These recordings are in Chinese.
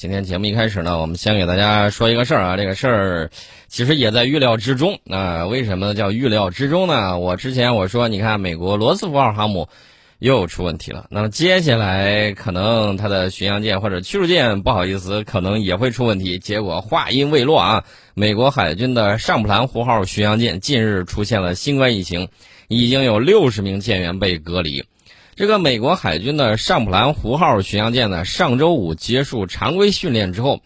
今天节目一开始呢，我们先给大家说一个事儿啊，这个事儿其实也在预料之中啊。为什么叫预料之中呢？我之前我说，你看美国罗斯福号航母又出问题了，那么接下来可能它的巡洋舰或者驱逐舰，不好意思，可能也会出问题。结果话音未落啊，美国海军的上普兰湖号巡洋舰近日出现了新冠疫情，已经有六十名舰员被隔离。这个美国海军的上普兰湖号巡洋舰呢，上周五结束常规训练之后，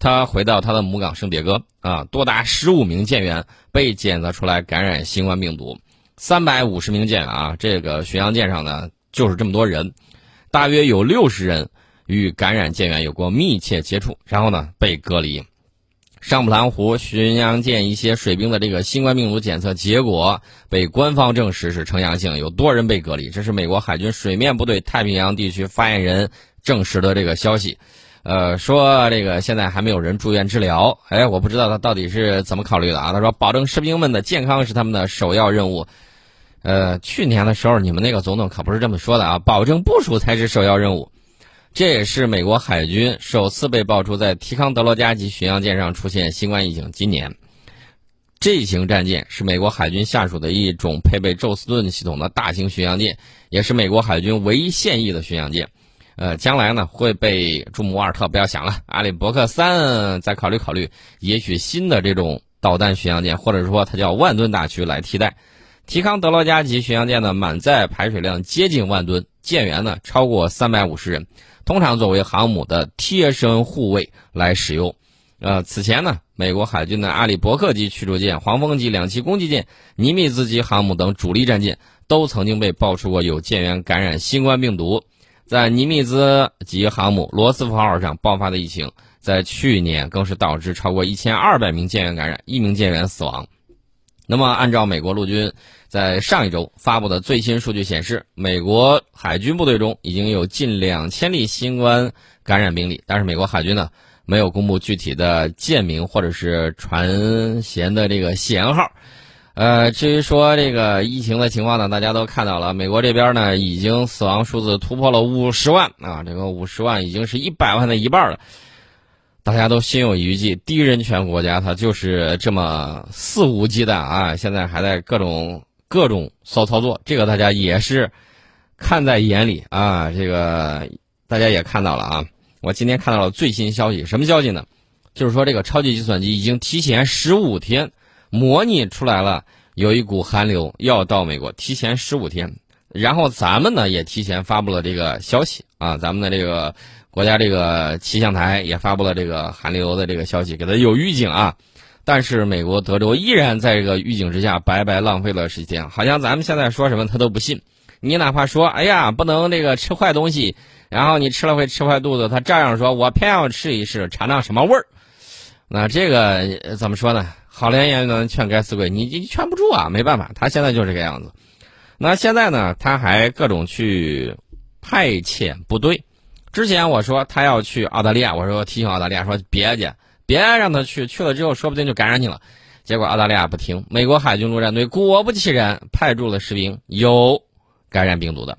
他回到他的母港圣迭戈啊，多达十五名舰员被检测出来感染新冠病毒，三百五十名舰啊，这个巡洋舰上呢就是这么多人，大约有六十人与感染舰员有过密切接触，然后呢被隔离。上普兰湖巡洋舰一些水兵的这个新冠病毒检测结果被官方证实是呈阳性，有多人被隔离。这是美国海军水面部队太平洋地区发言人证实的这个消息。呃，说这个现在还没有人住院治疗。哎，我不知道他到底是怎么考虑的啊？他说，保证士兵们的健康是他们的首要任务。呃，去年的时候你们那个总统可不是这么说的啊，保证部署才是首要任务。这也是美国海军首次被爆出在提康德罗加级巡洋舰上出现新冠疫情。今年，这型战舰是美国海军下属的一种配备宙斯盾系统的大型巡洋舰，也是美国海军唯一现役的巡洋舰。呃，将来呢会被朱姆沃尔特不要想了，阿里伯克三再考虑考虑，也许新的这种导弹巡洋舰，或者说它叫万吨大驱来替代。提康德罗加级巡洋舰的满载排水量接近万吨，舰员呢超过三百五十人。通常作为航母的贴身护卫来使用。呃，此前呢，美国海军的阿里伯克级驱逐舰、黄蜂级两栖攻击舰、尼米兹级航母等主力战舰都曾经被爆出过有舰员感染新冠病毒。在尼米兹级航母罗斯福号上爆发的疫情，在去年更是导致超过一千二百名舰员感染，一名舰员死亡。那么，按照美国陆军在上一周发布的最新数据显示，美国海军部队中已经有近两千例新冠感染病例，但是美国海军呢没有公布具体的舰名或者是船舷的这个舷号。呃，至于说这个疫情的情况呢，大家都看到了，美国这边呢已经死亡数字突破了五十万啊，这个五十万已经是一百万的一半了。大家都心有余悸，低人权国家它就是这么肆无忌惮啊！现在还在各种各种骚操作，这个大家也是看在眼里啊！这个大家也看到了啊！我今天看到了最新消息，什么消息呢？就是说这个超级计算机已经提前十五天模拟出来了，有一股寒流要到美国，提前十五天。然后咱们呢也提前发布了这个消息啊，咱们的这个。国家这个气象台也发布了这个寒流的这个消息，给他有预警啊。但是美国德州依然在这个预警之下白白浪费了时间，好像咱们现在说什么他都不信。你哪怕说，哎呀，不能这个吃坏东西，然后你吃了会吃坏肚子，他照样说，我偏要吃一试，尝尝什么味儿。那这个怎么说呢？好言言能劝该死鬼，你你劝不住啊，没办法，他现在就这个样子。那现在呢，他还各种去派遣部队。之前我说他要去澳大利亚，我说提醒澳大利亚说别去，别让他去，去了之后说不定就感染你了。结果澳大利亚不听，美国海军陆战队果不其然派驻了士兵有感染病毒的。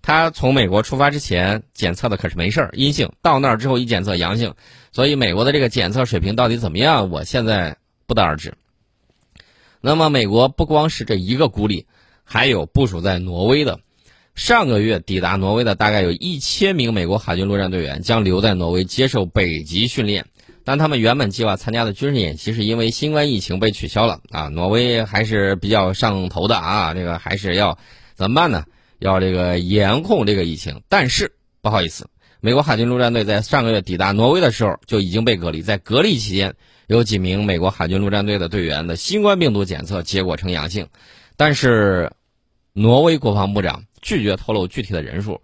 他从美国出发之前检测的可是没事儿，阴性。到那儿之后一检测阳性，所以美国的这个检测水平到底怎么样，我现在不得而知。那么美国不光是这一个孤立，还有部署在挪威的。上个月抵达挪威的大概有一千名美国海军陆战队员将留在挪威接受北极训练，但他们原本计划参加的军事演习是因为新冠疫情被取消了啊！挪威还是比较上头的啊，这个还是要怎么办呢？要这个严控这个疫情。但是不好意思，美国海军陆战队在上个月抵达挪威的时候就已经被隔离，在隔离期间有几名美国海军陆战队的队员的新冠病毒检测结果呈阳性，但是挪威国防部长。拒绝透露具体的人数，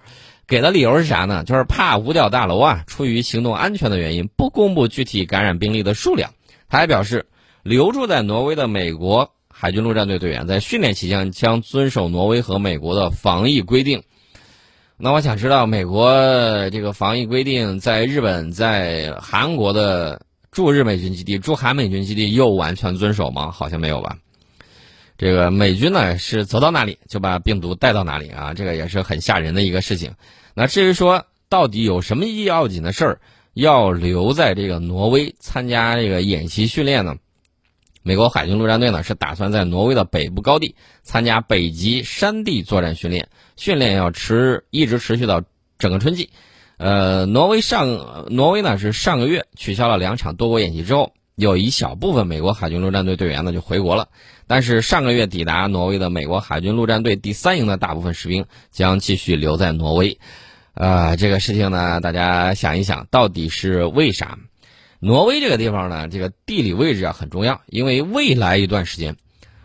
给的理由是啥呢？就是怕五角大楼啊，出于行动安全的原因，不公布具体感染病例的数量。他还表示，留住在挪威的美国海军陆战队队员在训练期间将遵守挪威和美国的防疫规定。那我想知道，美国这个防疫规定在日本、在韩国的驻日美军基地、驻韩美军基地又完全遵守吗？好像没有吧。这个美军呢是走到哪里就把病毒带到哪里啊，这个也是很吓人的一个事情。那至于说到底有什么要紧的事儿，要留在这个挪威参加这个演习训练呢。美国海军陆战队呢是打算在挪威的北部高地参加北极山地作战训练，训练要持一直持续到整个春季。呃，挪威上挪威呢是上个月取消了两场多国演习之后，有一小部分美国海军陆战队队员呢就回国了。但是上个月抵达挪威的美国海军陆战队第三营的大部分士兵将继续留在挪威。啊，这个事情呢，大家想一想，到底是为啥？挪威这个地方呢，这个地理位置啊很重要，因为未来一段时间，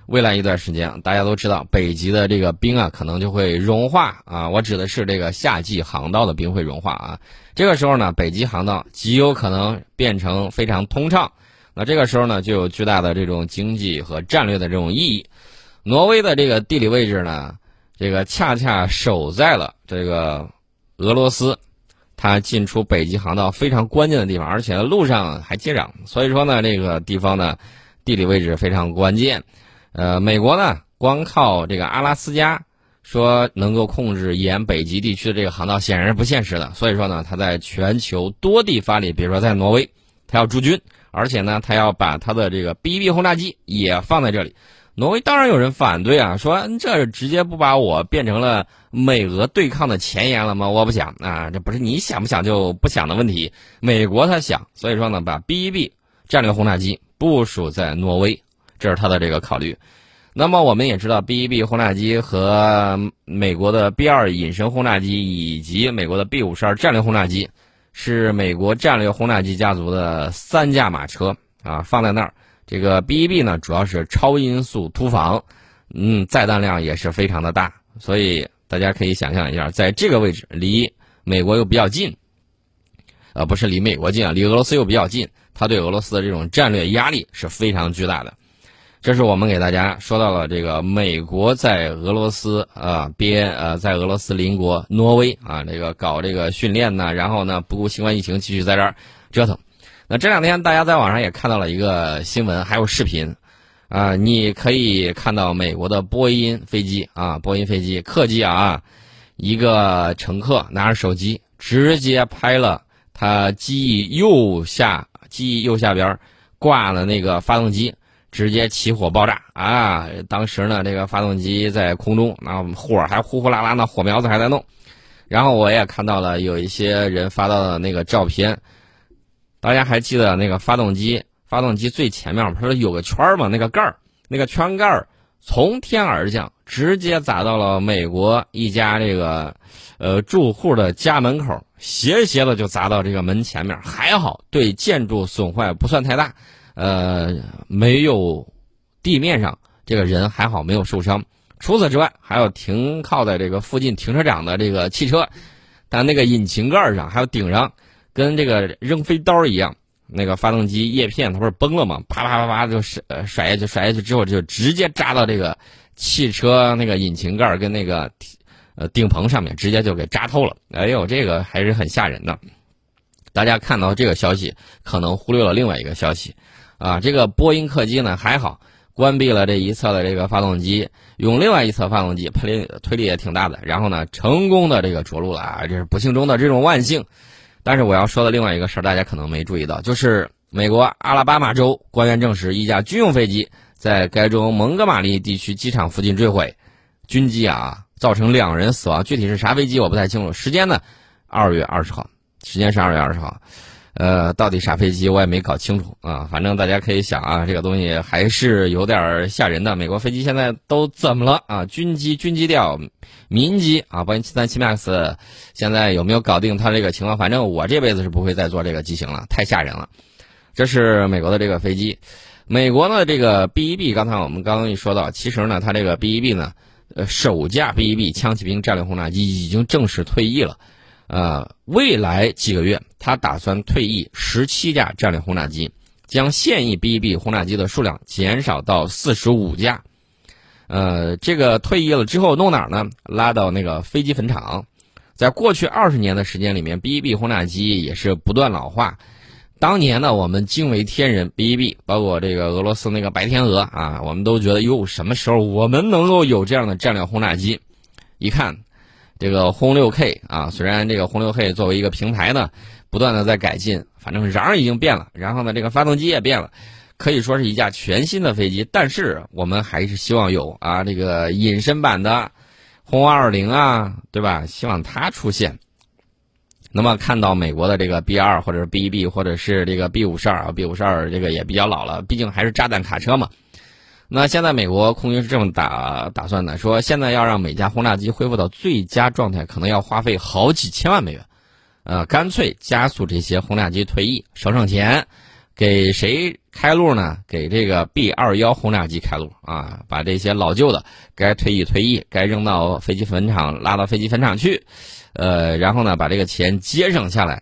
未来一段时间，大家都知道，北极的这个冰啊，可能就会融化啊。我指的是这个夏季航道的冰会融化啊。这个时候呢，北极航道极有可能变成非常通畅。那这个时候呢，就有巨大的这种经济和战略的这种意义。挪威的这个地理位置呢，这个恰恰守在了这个俄罗斯。它进出北极航道非常关键的地方，而且路上还接壤，所以说呢，这个地方呢，地理位置非常关键。呃，美国呢，光靠这个阿拉斯加说能够控制沿北极地区的这个航道，显然是不现实的。所以说呢，它在全球多地发力，比如说在挪威，它要驻军，而且呢，他要把他的这个 B-1B 轰炸机也放在这里。挪威当然有人反对啊，说这直接不把我变成了美俄对抗的前沿了吗？我不想啊，这不是你想不想就不想的问题。美国他想，所以说呢，把 B-1B 战略轰炸机部署在挪威，这是他的这个考虑。那么我们也知道，B-1B 轰炸机和美国的 B-2 隐身轰炸机以及美国的 B-52 战略轰炸机，是美国战略轰炸机家族的三驾马车啊，放在那儿。这个 B-1B 呢，主要是超音速突防，嗯，载弹量也是非常的大，所以大家可以想象一下，在这个位置离美国又比较近，呃，不是离美国近啊，离俄罗斯又比较近，它对俄罗斯的这种战略压力是非常巨大的。这是我们给大家说到了这个美国在俄罗斯啊边呃，在俄罗斯邻国挪威啊这个搞这个训练呢，然后呢不顾新冠疫情继续在这儿折腾。那这两天大家在网上也看到了一个新闻，还有视频，啊，你可以看到美国的波音飞机啊，波音飞机客机啊，一个乘客拿着手机直接拍了他机翼右下机翼右下边挂了那个发动机，直接起火爆炸啊！当时呢，这个发动机在空中，那火还呼呼啦啦，那火苗子还在弄。然后我也看到了有一些人发到的那个照片。大家还记得那个发动机？发动机最前面不是有个圈吗？那个盖儿，那个圈盖儿从天而降，直接砸到了美国一家这个呃住户的家门口，斜斜的就砸到这个门前面。还好，对建筑损坏不算太大，呃，没有地面上这个人还好没有受伤。除此之外，还有停靠在这个附近停车场的这个汽车，但那个引擎盖上还有顶上。跟这个扔飞刀一样，那个发动机叶片它不是崩了吗？啪啪啪啪就甩甩下去，甩下去之后就直接扎到这个汽车那个引擎盖跟那个呃顶棚上面，直接就给扎透了。哎呦，这个还是很吓人的。大家看到这个消息，可能忽略了另外一个消息啊。这个波音客机呢还好，关闭了这一侧的这个发动机，用另外一侧发动机推力推力也挺大的，然后呢成功的这个着陆了啊！这是不幸中的这种万幸。但是我要说的另外一个事儿，大家可能没注意到，就是美国阿拉巴马州官员证实，一架军用飞机在该州蒙哥马利地区机场附近坠毁，军机啊，造成两人死亡。具体是啥飞机我不太清楚。时间呢，二月二十号，时间是二月二十号。呃，到底啥飞机我也没搞清楚啊。反正大家可以想啊，这个东西还是有点吓人的。美国飞机现在都怎么了啊？军机、军机调、民机啊，波音七三七 MAX 现在有没有搞定它这个情况？反正我这辈子是不会再坐这个机型了，太吓人了。这是美国的这个飞机，美国呢这个 B-1B，刚才我们刚刚一说到，其实呢它这个 B-1B 呢，呃，首架 B-1B 枪骑兵战略轰炸机已经正式退役了。呃，未来几个月，他打算退役十七架战略轰炸机，将现役 B-1B 轰炸机的数量减少到四十五架。呃，这个退役了之后弄哪儿呢？拉到那个飞机坟场。在过去二十年的时间里面，B-1B 轰炸机也是不断老化。当年呢，我们惊为天人，B-1B，包括这个俄罗斯那个白天鹅啊，我们都觉得哟，什么时候我们能够有这样的战略轰炸机？一看。这个轰六 K 啊，虽然这个轰六 K 作为一个平台呢，不断的在改进，反正瓤已经变了，然后呢，这个发动机也变了，可以说是一架全新的飞机。但是我们还是希望有啊这个隐身版的轰二零啊，对吧？希望它出现。那么看到美国的这个 B 二或者是 B 一 B 或者是这个 B 五十二啊，B 五十二这个也比较老了，毕竟还是炸弹卡车嘛。那现在美国空军是这么打打算的，说现在要让每架轰炸机恢复到最佳状态，可能要花费好几千万美元。呃，干脆加速这些轰炸机退役，省省钱，给谁开路呢？给这个 B 二幺轰炸机开路啊！把这些老旧的该退役退役，该扔到飞机坟场拉到飞机坟场去。呃，然后呢，把这个钱节省下来，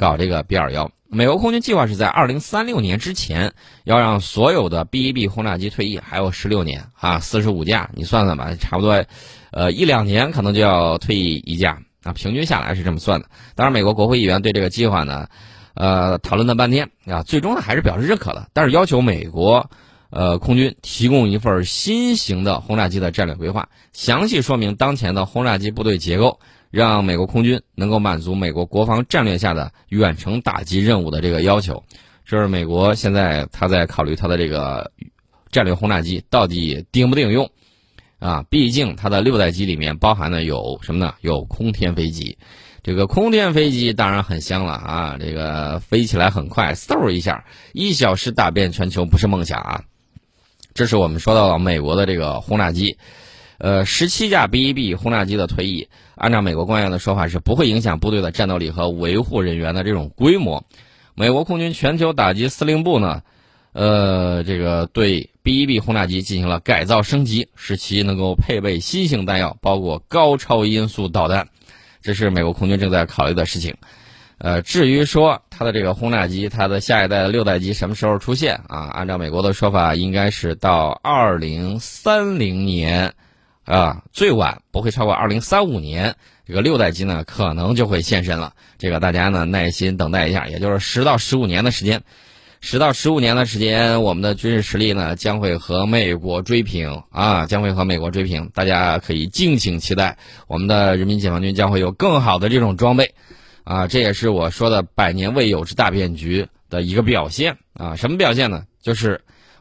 搞这个 B 二幺。美国空军计划是在二零三六年之前要让所有的 B 一 B 轰炸机退役，还有十六年啊，四十五架，你算算吧，差不多，呃，一两年可能就要退役一架啊，平均下来是这么算的。当然，美国国会议员对这个计划呢，呃，讨论了半天啊，最终呢还是表示认可了，但是要求美国，呃，空军提供一份新型的轰炸机的战略规划，详细说明当前的轰炸机部队结构。让美国空军能够满足美国国防战略下的远程打击任务的这个要求，这是美国现在他在考虑他的这个战略轰炸机到底顶不顶用啊？毕竟它的六代机里面包含的有什么呢？有空天飞机，这个空天飞机当然很香了啊！这个飞起来很快，嗖一下，一小时打遍全球不是梦想啊！这是我们说到了美国的这个轰炸机。呃，十七架 B 一 B 轰炸机的退役，按照美国官员的说法是不会影响部队的战斗力和维护人员的这种规模。美国空军全球打击司令部呢，呃，这个对 B 一 B 轰炸机进行了改造升级，使其能够配备新型弹药，包括高超音速导弹。这是美国空军正在考虑的事情。呃，至于说它的这个轰炸机，它的下一代的六代机什么时候出现啊？按照美国的说法，应该是到二零三零年。啊，最晚不会超过二零三五年，这个六代机呢可能就会现身了。这个大家呢耐心等待一下，也就是十到十五年的时间，十到十五年的时间，我们的军事实力呢将会和美国追平啊，将会和美国追平。大家可以敬请期待，我们的人民解放军将会有更好的这种装备，啊，这也是我说的百年未有之大变局的一个表现啊。什么表现呢？就是。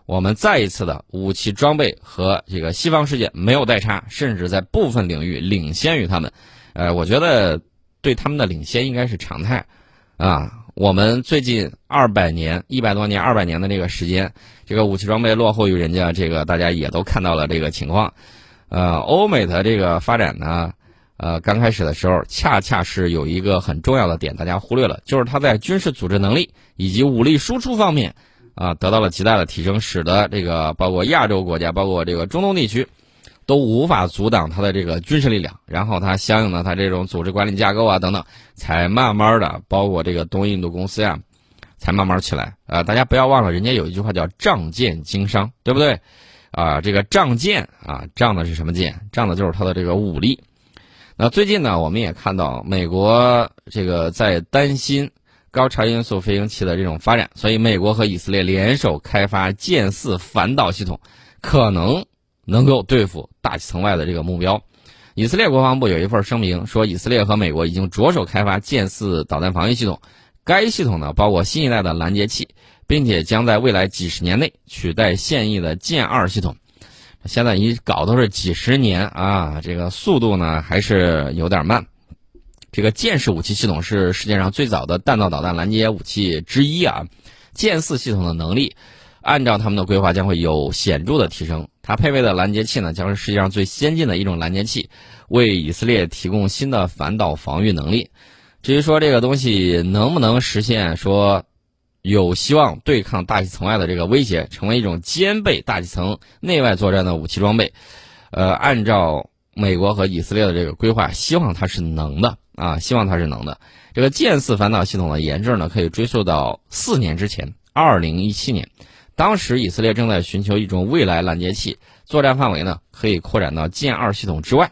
我们再一次的武器装备和这个西方世界没有代差，甚至在部分领域领先于他们。呃，我觉得对他们的领先应该是常态。啊，我们最近二百年、一百多年、二百年的这个时间，这个武器装备落后于人家，这个大家也都看到了这个情况。呃，欧美的这个发展呢，呃，刚开始的时候恰恰是有一个很重要的点，大家忽略了，就是它在军事组织能力以及武力输出方面。啊，得到了极大的提升，使得这个包括亚洲国家，包括这个中东地区，都无法阻挡它的这个军事力量。然后它相应的它这种组织管理架构啊等等，才慢慢的，包括这个东印度公司呀，才慢慢起来。啊，大家不要忘了，人家有一句话叫“仗剑经商”，对不对？啊，这个仗剑啊，仗的是什么剑？仗的就是它的这个武力。那最近呢，我们也看到美国这个在担心。高超音速飞行器的这种发展，所以美国和以色列联手开发剑四反导系统，可能能够对付大气层外的这个目标。以色列国防部有一份声明说，以色列和美国已经着手开发剑四导弹防御系统，该系统呢包括新一代的拦截器，并且将在未来几十年内取代现役的剑二系统。现在一搞都是几十年啊，这个速度呢还是有点慢。这个剑式武器系统是世界上最早的弹道导弹拦截武器之一啊，剑四系统的能力，按照他们的规划将会有显著的提升。它配备的拦截器呢，将是世界上最先进的一种拦截器，为以色列提供新的反导防御能力。至于说这个东西能不能实现，说有希望对抗大气层外的这个威胁，成为一种兼备大气层内外作战的武器装备，呃，按照美国和以色列的这个规划，希望它是能的。啊，希望它是能的。这个剑四反导系统的研制呢，可以追溯到四年之前，二零一七年，当时以色列正在寻求一种未来拦截器，作战范围呢可以扩展到剑二系统之外。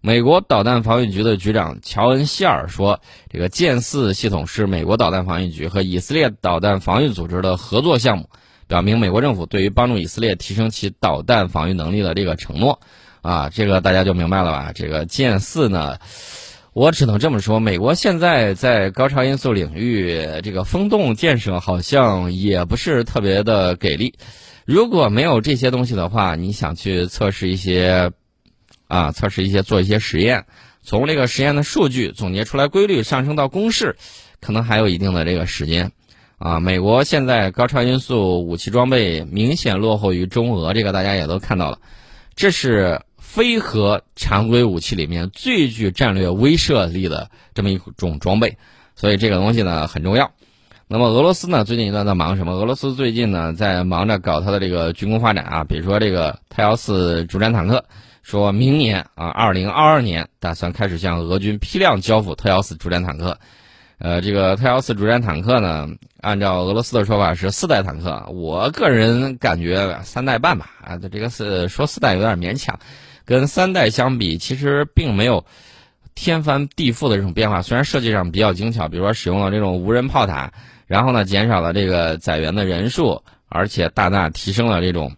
美国导弹防御局的局长乔恩·希尔说：“这个剑四系统是美国导弹防御局和以色列导弹防御组织的合作项目，表明美国政府对于帮助以色列提升其导弹防御能力的这个承诺。”啊，这个大家就明白了吧？这个剑四呢？我只能这么说，美国现在在高超音速领域这个风洞建设好像也不是特别的给力。如果没有这些东西的话，你想去测试一些，啊，测试一些做一些实验，从这个实验的数据总结出来规律，上升到公式，可能还有一定的这个时间。啊，美国现在高超音速武器装备明显落后于中俄，这个大家也都看到了，这是。非核常规武器里面最具战略威慑力的这么一种装备，所以这个东西呢很重要。那么俄罗斯呢最近一段在忙什么？俄罗斯最近呢在忙着搞它的这个军工发展啊，比如说这个特幺四主战坦克，说明年啊二零二二年打算开始向俄军批量交付特幺四主战坦克。呃，这个特幺四主战坦克呢，按照俄罗斯的说法是四代坦克，我个人感觉三代半吧啊，这个是说四代有点勉强。跟三代相比，其实并没有天翻地覆的这种变化。虽然设计上比较精巧，比如说使用了这种无人炮塔，然后呢减少了这个载员的人数，而且大大提升了这种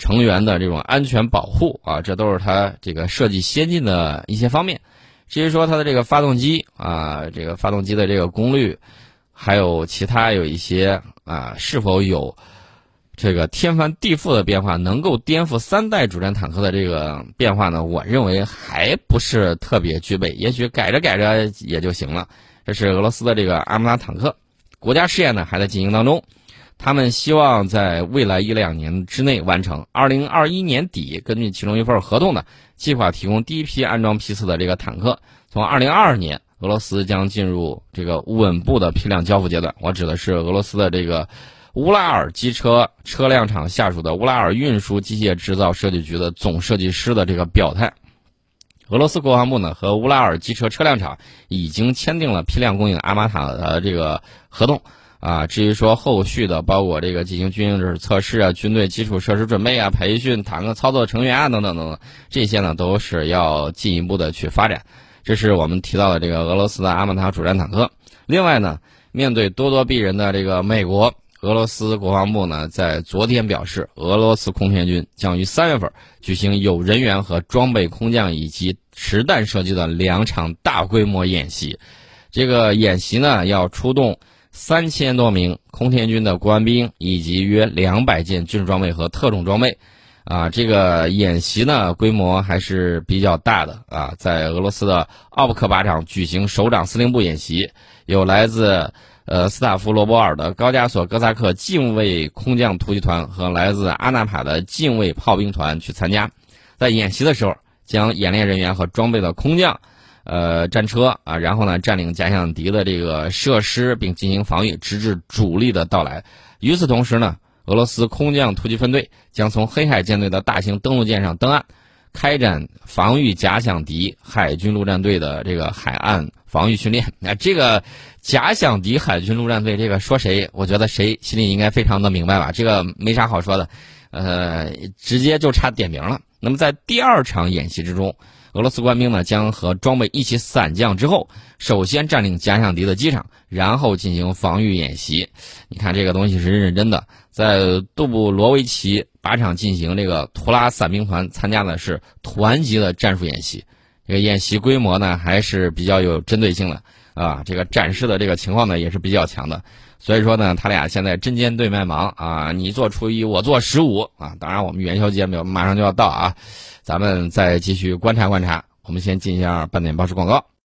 成员的这种安全保护啊，这都是它这个设计先进的一些方面。至于说它的这个发动机啊，这个发动机的这个功率，还有其他有一些啊，是否有？这个天翻地覆的变化，能够颠覆三代主战坦克的这个变化呢？我认为还不是特别具备，也许改着改着也就行了。这是俄罗斯的这个阿姆拉坦克，国家试验呢还在进行当中，他们希望在未来一两年之内完成。二零二一年底，根据其中一份合同呢，计划提供第一批安装批次的这个坦克。从二零二二年，俄罗斯将进入这个稳步的批量交付阶段。我指的是俄罗斯的这个。乌拉尔机车车辆厂下属的乌拉尔运输机械制造设计局的总设计师的这个表态，俄罗斯国防部呢和乌拉尔机车车辆厂已经签订了批量供应阿玛塔的这个合同啊。至于说后续的，包括这个进行军用制测试啊、军队基础设施准备啊、培训坦克操作成员啊等等等等，这些呢都是要进一步的去发展。这是我们提到的这个俄罗斯的阿玛塔主战坦克。另外呢，面对咄咄逼人的这个美国。俄罗斯国防部呢，在昨天表示，俄罗斯空天军将于三月份举行有人员和装备空降以及实弹射击的两场大规模演习。这个演习呢，要出动三千多名空天军的官兵以及约两百件军事装备和特种装备。啊，这个演习呢，规模还是比较大的啊，在俄罗斯的奥布克靶场举行首长司令部演习，有来自。呃，斯塔夫罗波尔的高加索哥萨克近卫空降突击团和来自阿纳帕的近卫炮兵团去参加，在演习的时候，将演练人员和装备的空降，呃，战车啊，然后呢，占领假想敌的这个设施，并进行防御，直至主力的到来。与此同时呢，俄罗斯空降突击分队将从黑海舰队的大型登陆舰上登岸。开展防御假想敌海军陆战队的这个海岸防御训练。那 这个假想敌海军陆战队，这个说谁？我觉得谁心里应该非常的明白吧？这个没啥好说的，呃，直接就差点名了。那么在第二场演习之中，俄罗斯官兵呢将和装备一起散降之后，首先占领假想敌的机场，然后进行防御演习。你看这个东西是认真的，在杜布罗维奇。靶场进行这个图拉伞兵团参加的是团级的战术演习，这个演习规模呢还是比较有针对性的啊，这个展示的这个情况呢也是比较强的，所以说呢，他俩现在针尖对麦芒啊，你做初一，我做十五啊，当然我们元宵节没有马上就要到啊，咱们再继续观察观察，我们先进一下半点报时广告。